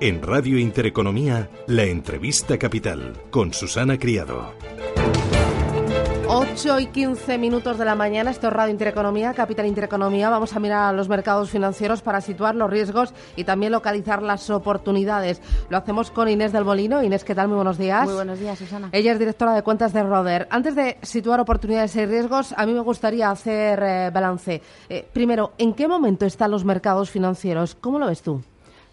En Radio Intereconomía, la entrevista capital con Susana Criado. 8 y 15 minutos de la mañana, esto es Radio Intereconomía, Capital Intereconomía. Vamos a mirar a los mercados financieros para situar los riesgos y también localizar las oportunidades. Lo hacemos con Inés del Molino. Inés, ¿qué tal? Muy buenos días. Muy buenos días, Susana. Ella es directora de cuentas de Roder. Antes de situar oportunidades y riesgos, a mí me gustaría hacer eh, balance. Eh, primero, ¿en qué momento están los mercados financieros? ¿Cómo lo ves tú?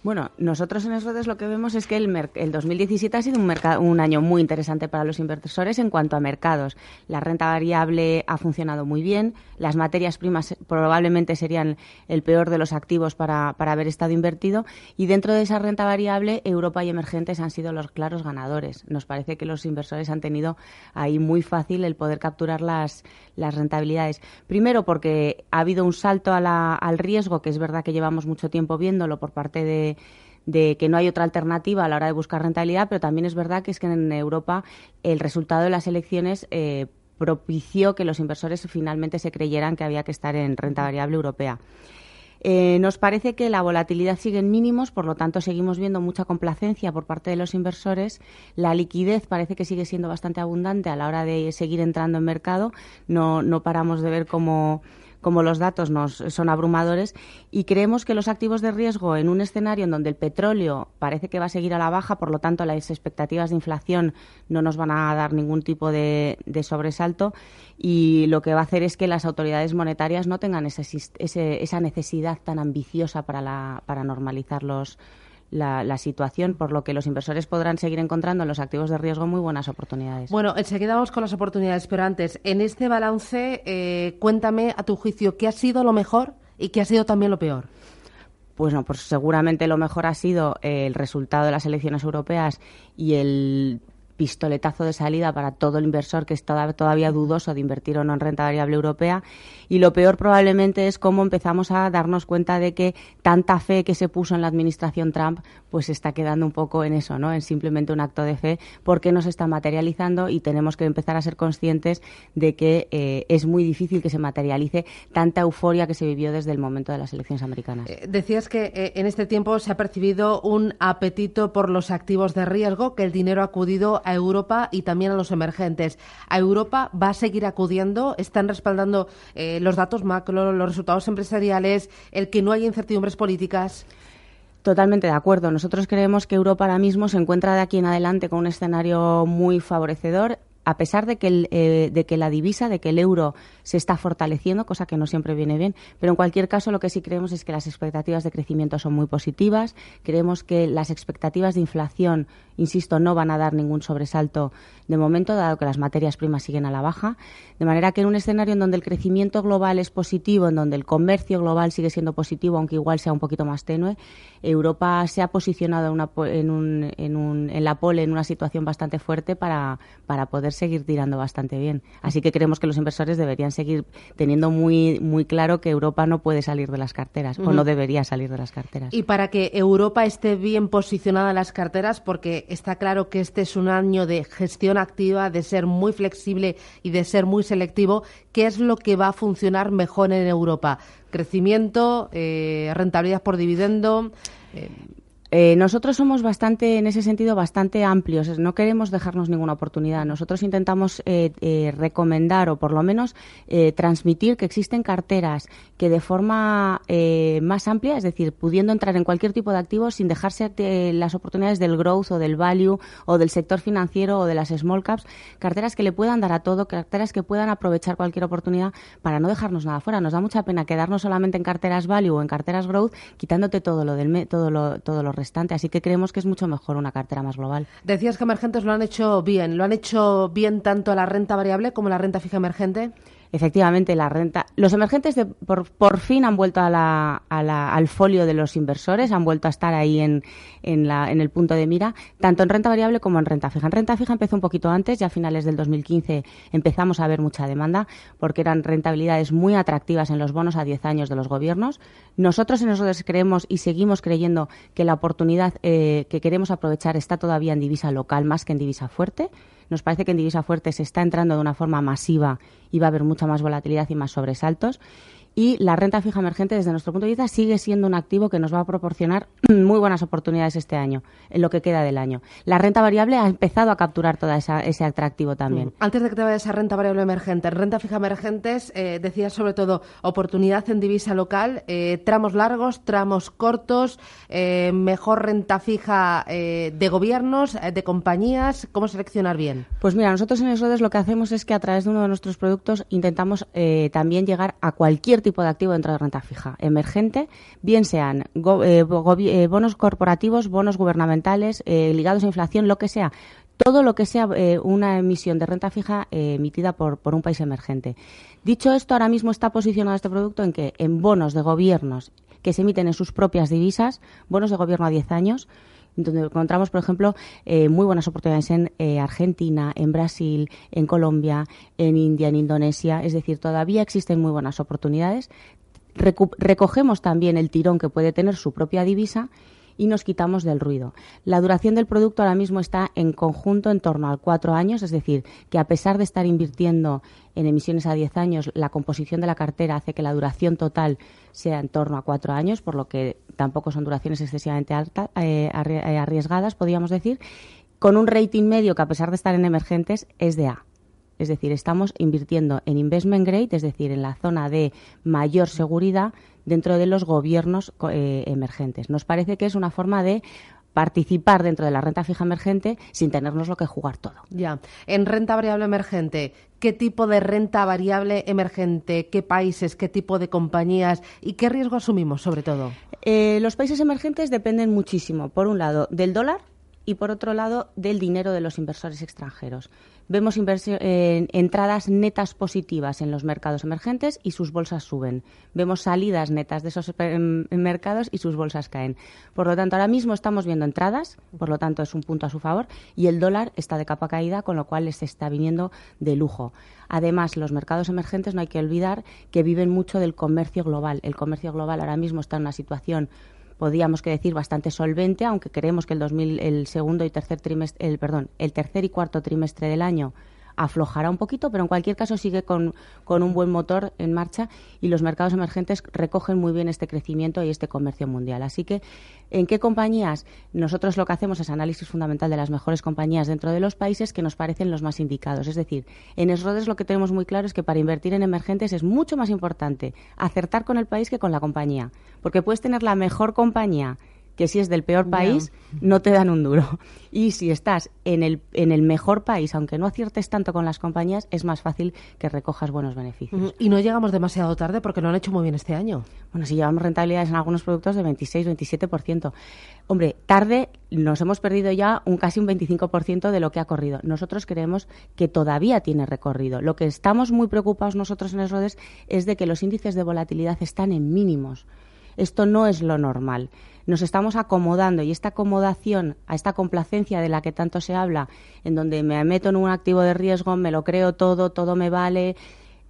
Bueno, nosotros en redes lo que vemos es que el, el 2017 ha sido un, un, año muy interesante para los inversores en cuanto a mercados. La renta variable ha funcionado muy bien, las materias primas probablemente serían el peor de los activos para, para haber estado invertido y dentro de esa renta variable Europa y emergentes han sido los claros ganadores. Nos parece que los inversores han tenido ahí muy fácil el poder capturar las, las rentabilidades. Primero porque ha habido un salto a la, al riesgo, que es verdad que llevamos mucho tiempo viéndolo por parte de de que no hay otra alternativa a la hora de buscar rentabilidad, pero también es verdad que es que en Europa el resultado de las elecciones eh, propició que los inversores finalmente se creyeran que había que estar en renta variable europea. Eh, nos parece que la volatilidad sigue en mínimos, por lo tanto seguimos viendo mucha complacencia por parte de los inversores. La liquidez parece que sigue siendo bastante abundante a la hora de seguir entrando en mercado. No, no paramos de ver cómo como los datos nos son abrumadores y creemos que los activos de riesgo en un escenario en donde el petróleo parece que va a seguir a la baja, por lo tanto las expectativas de inflación no nos van a dar ningún tipo de, sobresalto y lo que va a hacer es que las autoridades monetarias no tengan ese, ese, esa necesidad tan ambiciosa para, la, para normalizar los, la, la, situación, por lo que los inversores podrán seguir encontrando en los activos de riesgo muy buenas oportunidades. Bueno, enseguida vamos con las oportunidades, pero antes, en este balance, eh, cuéntame a tu juicio qué ha sido lo mejor y qué ha sido también lo peor. Pues no, pues seguramente lo mejor ha sido el resultado de las elecciones europeas y el pistoletazo de salida para todo el inversor que está todavía dudoso de invertir o no en renta variable europea. Y lo peor probablemente es cómo empezamos a darnos cuenta de que tanta fe que se puso en la administración Trump, pues está quedando un poco en eso, ¿no? En simplemente un acto de fe, porque no se está materializando y tenemos que empezar a ser conscientes de que eh, es muy difícil que se materialice tanta euforia que se vivió desde el momento de las elecciones americanas. Eh, decías que eh, en este tiempo se ha percibido un apetito por los activos de riesgo, que el dinero ha acudido a Europa y también a los emergentes. ¿A Europa va a seguir acudiendo? ¿Están respaldando eh, los datos macro, los resultados empresariales, el que no haya incertidumbres políticas? Totalmente de acuerdo. Nosotros creemos que Europa ahora mismo se encuentra de aquí en adelante con un escenario muy favorecedor a pesar de que, eh, de que la divisa, de que el euro se está fortaleciendo, cosa que no siempre viene bien, pero en cualquier caso lo que sí creemos es que las expectativas de crecimiento son muy positivas, creemos que las expectativas de inflación, insisto, no van a dar ningún sobresalto de momento, dado que las materias primas siguen a la baja, de manera que en un escenario en donde el crecimiento global es positivo, en donde el comercio global sigue siendo positivo, aunque igual sea un poquito más tenue, Europa se ha posicionado una, en, un, en, un, en la pole en una situación bastante fuerte para, para poder seguir tirando bastante bien. Así que creemos que los inversores deberían seguir teniendo muy, muy claro que Europa no puede salir de las carteras uh -huh. o no debería salir de las carteras. Y para que Europa esté bien posicionada en las carteras, porque está claro que este es un año de gestión activa, de ser muy flexible y de ser muy selectivo, ¿qué es lo que va a funcionar mejor en Europa? Crecimiento, eh, rentabilidad por dividendo. Eh, eh, nosotros somos bastante, en ese sentido, bastante amplios. No queremos dejarnos ninguna oportunidad. Nosotros intentamos eh, eh, recomendar o, por lo menos, eh, transmitir que existen carteras que, de forma eh, más amplia, es decir, pudiendo entrar en cualquier tipo de activos sin dejarse de las oportunidades del growth o del value o del sector financiero o de las small caps, carteras que le puedan dar a todo, carteras que puedan aprovechar cualquier oportunidad para no dejarnos nada fuera. Nos da mucha pena quedarnos solamente en carteras value o en carteras growth, quitándote todo lo del todo lo, todo lo restante. Así que creemos que es mucho mejor una cartera más global. Decías que emergentes lo han hecho bien. ¿Lo han hecho bien tanto la renta variable como la renta fija emergente? Efectivamente la renta. Los emergentes de, por, por, fin han vuelto a la, a la, al folio de los inversores, han vuelto a estar ahí en, en, la, en, el punto de mira, tanto en renta variable como en renta fija. En renta fija empezó un poquito antes, ya a finales del 2015 empezamos a ver mucha demanda porque eran rentabilidades muy atractivas en los bonos a 10 años de los gobiernos. Nosotros en nosotros creemos y seguimos creyendo que la oportunidad eh, que queremos aprovechar está todavía en divisa local más que en divisa fuerte. Nos parece que en divisa fuerte se está entrando de una forma masiva y va a haber mucha más volatilidad y más sobresaltos y la renta fija emergente, desde nuestro punto de vista, sigue siendo un activo que nos va a proporcionar muy buenas oportunidades este año, en lo que queda del año. La renta variable ha empezado a capturar todo ese atractivo también. Mm. Antes de que te vayas a renta variable emergente, renta fija emergentes, eh, decías sobre todo oportunidad en divisa local, eh, tramos largos, tramos cortos, eh, mejor renta fija eh, de gobiernos, de compañías, ¿cómo seleccionar bien? Pues mira, nosotros en Esodes lo que hacemos es que a través de uno de nuestros productos intentamos también llegar a cualquier tipo de activo dentro de renta fija emergente, bien sean eh, eh, bonos corporativos, bonos gubernamentales, eh, ligados a inflación, lo que sea. Todo lo que sea una emisión de renta fija emitida por, por un país emergente. Dicho esto, ahora mismo está posicionado este producto en que en bonos de gobiernos que se emiten en sus propias divisas, bonos de gobierno a 10 años, donde encontramos, por ejemplo, eh, muy buenas oportunidades en eh, Argentina, en Brasil, en Colombia, en India, en Indonesia. Es decir, todavía existen muy buenas oportunidades. recogemos también el tirón que puede tener su propia divisa y nos quitamos del ruido. La duración del producto ahora mismo está en conjunto en torno a cuatro años, es decir, que a pesar de estar invirtiendo en emisiones a diez años, la composición de la cartera hace que la duración total sea en torno a cuatro años, por lo que tampoco son duraciones excesivamente eh, eh, arriesgadas, podríamos decir, con un rating medio que a pesar de estar en emergentes es de A. Es decir, estamos invirtiendo en investment grade, es decir, en la zona de mayor seguridad dentro de los gobiernos eh, emergentes. Nos parece que es una forma de participar dentro de la renta fija emergente sin tenernos lo que jugar todo. Ya. En renta variable emergente, ¿qué tipo de renta variable emergente, qué países, qué tipo de compañías y qué riesgo asumimos sobre todo? Eh, los países emergentes dependen muchísimo, por un lado, del dólar y por otro lado, del dinero de los inversores extranjeros vemos eh, entradas netas positivas en los mercados emergentes y sus bolsas suben. Vemos salidas netas de esos em, mercados y sus bolsas caen. Por lo tanto, ahora mismo estamos viendo entradas, por lo tanto es un punto a su favor, y el dólar está de capa caída, con lo cual les está viniendo de lujo. Además, los mercados emergentes no hay que olvidar que viven mucho del comercio global. El comercio global ahora mismo está en una situación podríamos que decir bastante solvente, aunque creemos que el 2000, el segundo y tercer trimestre, el perdón, el tercer y cuarto trimestre del año aflojará un poquito, pero en cualquier caso sigue con, un buen motor en marcha y los mercados emergentes recogen muy bien este crecimiento y este comercio mundial. Así que, ¿en qué compañías? Nosotros lo que hacemos es análisis fundamental de las mejores compañías dentro de los países que nos parecen los más indicados. Es decir, en Esrodes lo que tenemos muy claro es que para invertir en emergentes es mucho más importante acertar con el país que con la compañía, porque puedes tener la mejor compañía que si es del peor país, no te dan un duro. Y si estás en el, en el mejor país, aunque no aciertes tanto con las compañías, es más fácil que recojas buenos beneficios. Y no llegamos demasiado tarde porque lo han hecho muy bien este año. Bueno, si llevamos rentabilidades en algunos productos de 26, 27%. Hombre, tarde nos hemos perdido ya un casi un 25% de lo que ha corrido. Nosotros creemos que todavía tiene recorrido. Lo que estamos muy preocupados nosotros en Esrodes es de que los índices de volatilidad están en mínimos. Esto no es lo normal. Nos estamos acomodando y esta acomodación a esta complacencia de la que tanto se habla, en donde me meto en un activo de riesgo, me lo creo todo, todo me vale,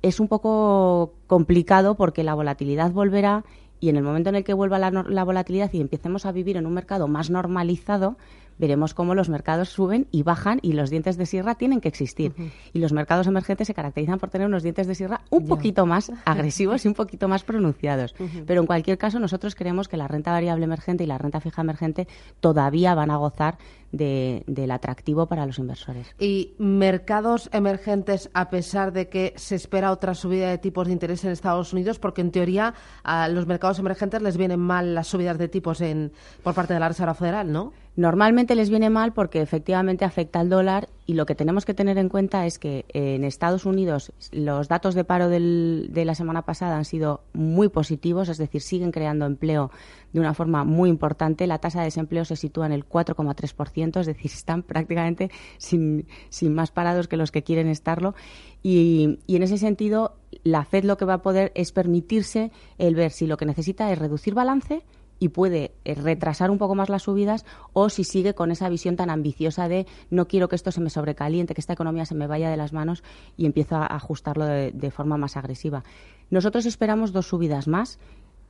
es un poco complicado porque la volatilidad volverá y en el momento en el que vuelva la, la volatilidad y empecemos a vivir en un mercado más normalizado, veremos cómo los mercados suben y bajan y los dientes de sierra tienen que existir. Y los mercados emergentes se caracterizan por tener unos dientes de sierra un poquito más agresivos y un poquito más pronunciados. Pero en cualquier caso, nosotros creemos que la renta variable emergente y la renta fija emergente todavía van a gozar del atractivo para los inversores. ¿Y mercados emergentes, a pesar de que se espera otra subida de tipos de interés en Estados Unidos, porque en teoría a los mercados emergentes les vienen mal las subidas de tipos en, por parte de la Reserva Federal, ¿no? Normalmente les viene mal porque efectivamente afecta al dólar y lo que tenemos que tener en cuenta es que en Estados Unidos los datos de paro del, de la semana pasada han sido muy positivos, es decir, siguen creando empleo de una forma muy importante. La tasa de desempleo se sitúa en el 4,3%, es decir, están prácticamente sin, sin, más parados que los que quieren estarlo. Y, y en ese sentido, la Fed lo que va a poder es permitirse el ver si lo que necesita es reducir balance y puede eh, retrasar un poco más las subidas o si sigue con esa visión tan ambiciosa de no quiero que esto se me sobrecaliente, que esta economía se me vaya de las manos y empiezo a ajustarlo de, de forma más agresiva. Nosotros esperamos dos subidas más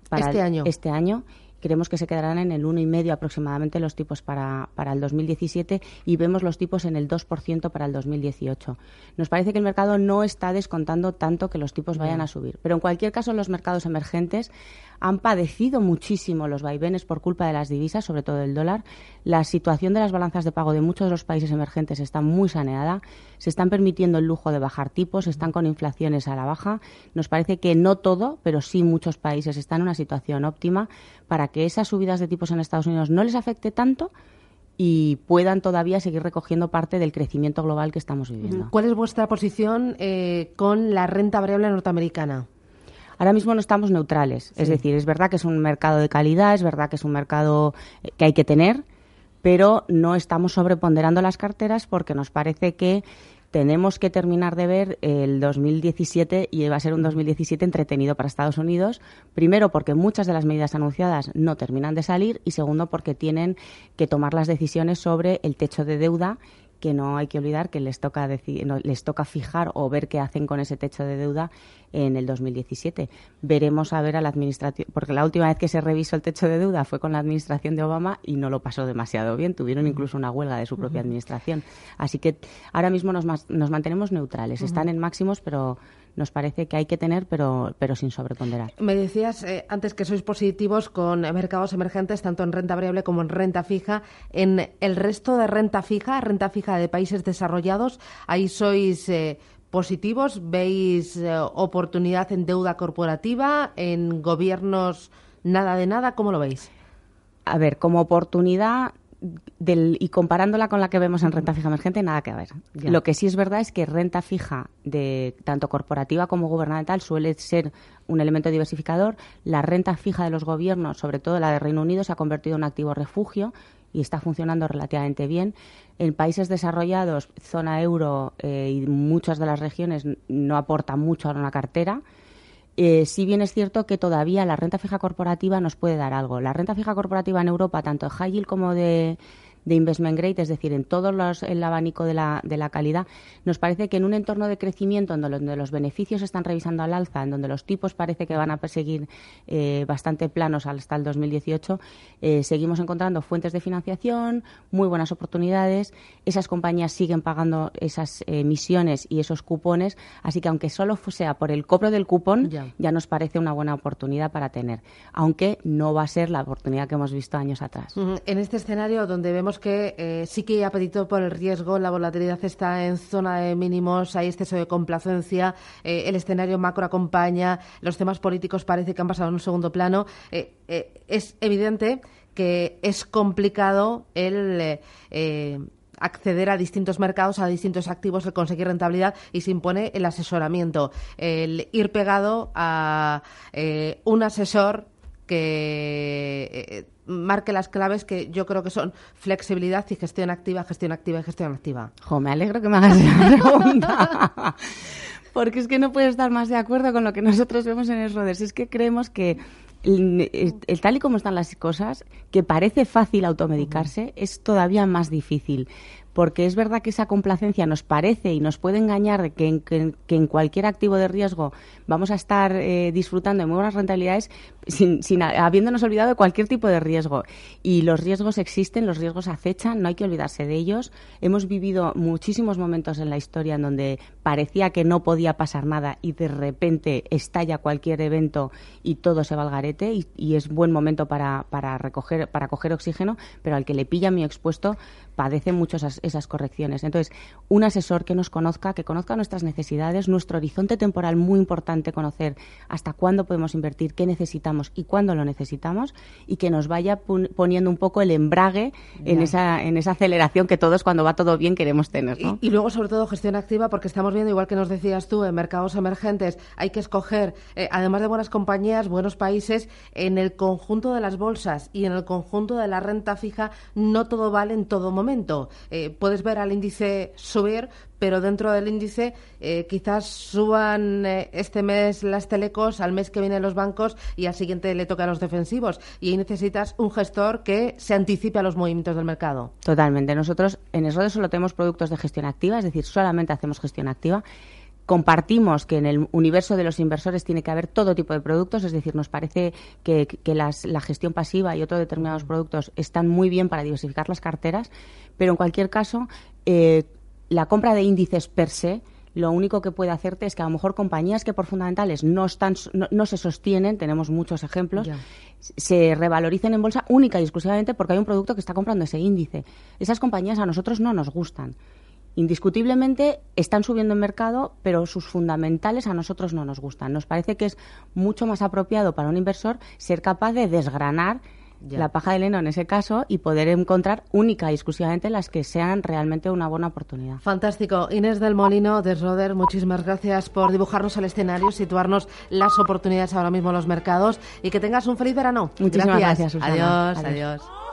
para este año. Este año creemos que se quedarán en el 1,5 aproximadamente los tipos para, para el 2017 y vemos los tipos en el 2% para el 2018. Nos parece que el mercado no está descontando tanto que los tipos vayan a subir. Pero en cualquier caso, los mercados emergentes han padecido muchísimo los vaivenes por culpa de las divisas, sobre todo el dólar. La situación de las balanzas de pago de muchos de los países emergentes está muy saneada. Se están permitiendo el lujo de bajar tipos, están con inflaciones a la baja. Nos parece que no todo, pero sí muchos países están en una situación óptima para que esas subidas de tipos en Estados Unidos no les afecte tanto y puedan todavía seguir recogiendo parte del crecimiento global que estamos viviendo. ¿Cuál es vuestra posición eh, con la renta variable norteamericana? Ahora mismo no estamos neutrales. Sí. Es decir, es verdad que es un mercado de calidad, es verdad que es un mercado eh, que hay que tener, pero no estamos sobreponderando las carteras porque nos parece que tenemos que terminar de ver el 2017 y va a ser un 2017 entretenido para Estados Unidos. Primero, porque muchas de las medidas anunciadas no terminan de salir y segundo, porque tienen que tomar las decisiones sobre el techo de deuda que no hay que olvidar que les toca, decir, no, les toca fijar o ver qué hacen con ese techo de deuda en el 2017. Veremos a ver a la administración, porque la última vez que se revisó el techo de deuda fue con la administración de Obama y no lo pasó demasiado bien. Tuvieron incluso una huelga de su propia administración. Así que ahora mismo nos, nos mantenemos neutrales. Están en máximos, pero nos parece que hay que tener, pero, pero sin sobreponderar. Me decías eh, antes que sois positivos con mercados emergentes, tanto en renta variable como en renta fija. En el resto de renta fija, renta fija de países desarrollados, ahí sois. Eh, positivos? ¿Veis eh, oportunidad en deuda corporativa, en gobiernos nada de nada? ¿Cómo lo veis? A ver, como oportunidad del, y comparándola con la que vemos en renta fija emergente, nada que ver. Ya. Lo que sí es verdad es que renta fija, de tanto corporativa como gubernamental, suele ser un elemento diversificador. La renta fija de los gobiernos, sobre todo la de Reino Unido, se ha convertido en un activo refugio y está funcionando relativamente bien. En países desarrollados, zona euro eh, y muchas de las regiones no aportan mucho a una cartera. Eh, si bien es cierto que todavía la renta fija corporativa nos puede dar algo. La renta fija corporativa en Europa, tanto de high yield como de, de investment grade, es decir, en todo los, el abanico de la, de la calidad, nos parece que en un entorno de crecimiento en donde, donde los beneficios están revisando al alza, en donde los tipos parece que van a perseguir eh, bastante planos hasta el 2018, eh, seguimos encontrando fuentes de financiación, muy buenas oportunidades, esas compañías siguen pagando esas emisiones y esos cupones, así que aunque solo sea por el cobro del cupón, ya. ya nos parece una buena oportunidad para tener, aunque no va a ser la oportunidad que hemos visto años atrás. Uh -huh. En este escenario donde vemos que eh, sí que apetito por el riesgo, la volatilidad está en zona de mínimos, hay exceso de complacencia, eh, el escenario macro acompaña, los temas políticos parece que han pasado en un segundo plano. Eh, es evidente que es complicado el acceder a distintos mercados, a distintos activos, el conseguir rentabilidad y se impone el asesoramiento, el ir pegado a eh, un asesor que marque las claves que yo creo que son flexibilidad y gestión activa, gestión activa y gestión activa. Jo, me alegro que me hagas esa pregunta. Porque es que no puedo estar más de acuerdo con lo que nosotros vemos en Esroders. Es que creemos que el, el, el, tal y como están las cosas, que parece fácil automedicarse, es todavía más difícil porque es verdad que esa complacencia nos parece y nos puede engañar de que en, que, que en cualquier activo de riesgo vamos a estar eh, disfrutando de muy buenas rentabilidades sin, sin, habiéndonos olvidado de cualquier tipo de riesgo. Y los riesgos existen, los riesgos acechan, no hay que olvidarse de ellos. Hemos vivido muchísimos momentos en la historia en donde parecía que no podía pasar nada y de repente estalla cualquier evento y todo se va al garete y, es buen momento para, para recoger, para coger oxígeno, pero al que le pilla muy expuesto padece mucho esas, esas correcciones. Entonces, un asesor que nos conozca, que conozca nuestras necesidades, nuestro horizonte temporal, muy importante conocer hasta cuándo podemos invertir, qué necesitamos y cuándo lo necesitamos, y que nos vaya poniendo un poco el embrague en esa, en esa aceleración que todos cuando va todo bien queremos tener. Y, luego, sobre todo, gestión activa, porque estamos viendo, igual que nos decías tú, en mercados emergentes hay que escoger, eh, además de buenas compañías, buenos países, en el conjunto de las bolsas y en el conjunto de la renta fija, no todo vale en todo momento. Eh, puedes ver al índice subir, pero dentro del índice eh, quizás suban este mes las telecos, al mes que viene los bancos y al siguiente le toca a los defensivos. Y ahí necesitas un gestor que se anticipe a los movimientos del mercado. Totalmente. Nosotros en Esrode solo tenemos productos de gestión activa, es decir, solamente hacemos gestión activa compartimos que en el universo de los inversores tiene que haber todo tipo de productos, es decir, nos parece que, la gestión pasiva y otros determinados productos están muy bien para diversificar las carteras, pero en cualquier caso, eh, la compra de índices per se lo único que puede hacerte es que a lo mejor compañías que por fundamentales no, están, no, se sostienen, tenemos muchos ejemplos, se revaloricen en bolsa única y exclusivamente porque hay un producto que está comprando ese índice. Esas compañías a nosotros no nos gustan indiscutiblemente están subiendo en mercado, pero sus fundamentales a nosotros no nos gustan. Nos parece que es mucho más apropiado para un inversor ser capaz de desgranar la paja de leno en ese caso y poder encontrar única y exclusivamente las que sean realmente una buena oportunidad. Fantástico. Inés del Molino de Roder, muchísimas gracias por dibujarnos el escenario, situarnos las oportunidades ahora mismo en los mercados y que tengas un feliz verano. Muchísimas gracias. adiós. adiós.